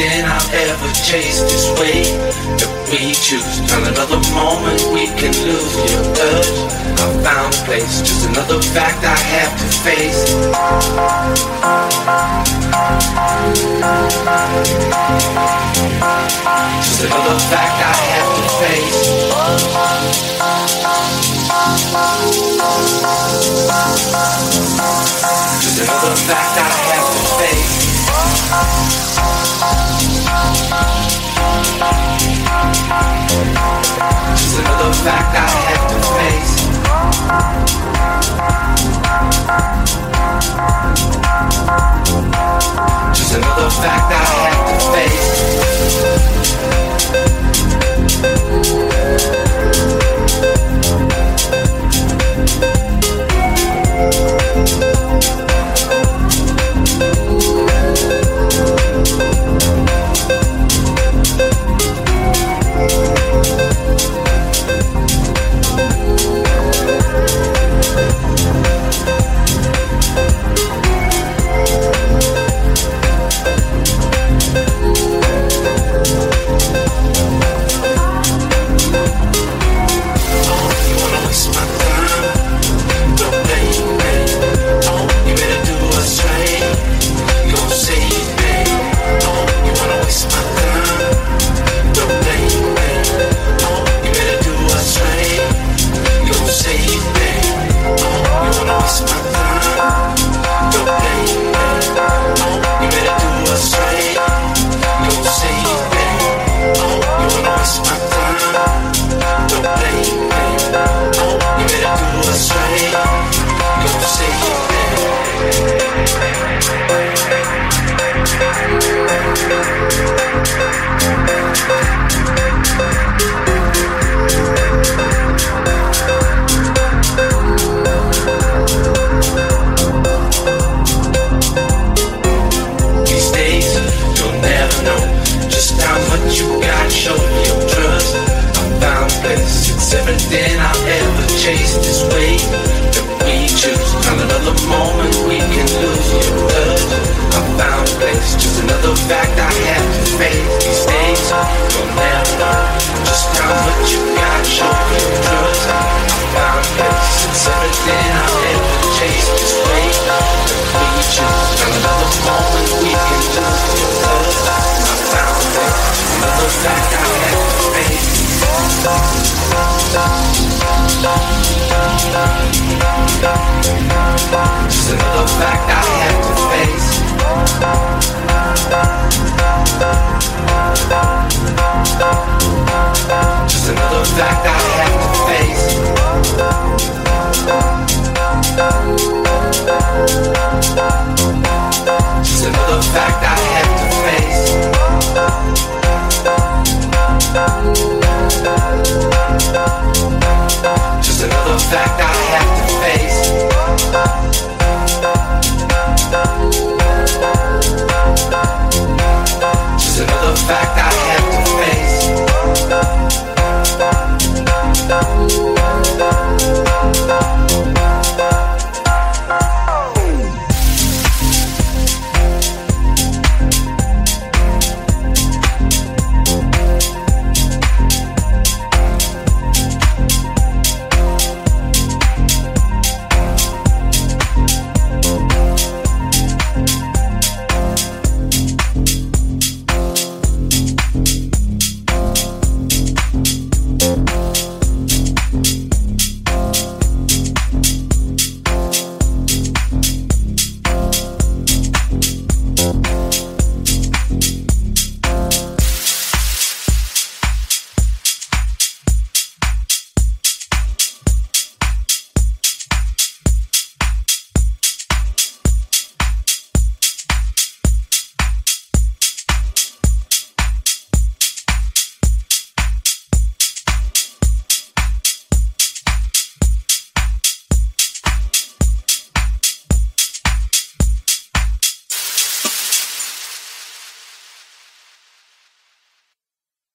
Everything I've ever chased. This way that we choose. Not another moment we can lose your touch. I found a place. Just another fact I have to face. Just another fact I have to face. Just another fact I have to face. Just another fact I have. Seventh, seventh, I'm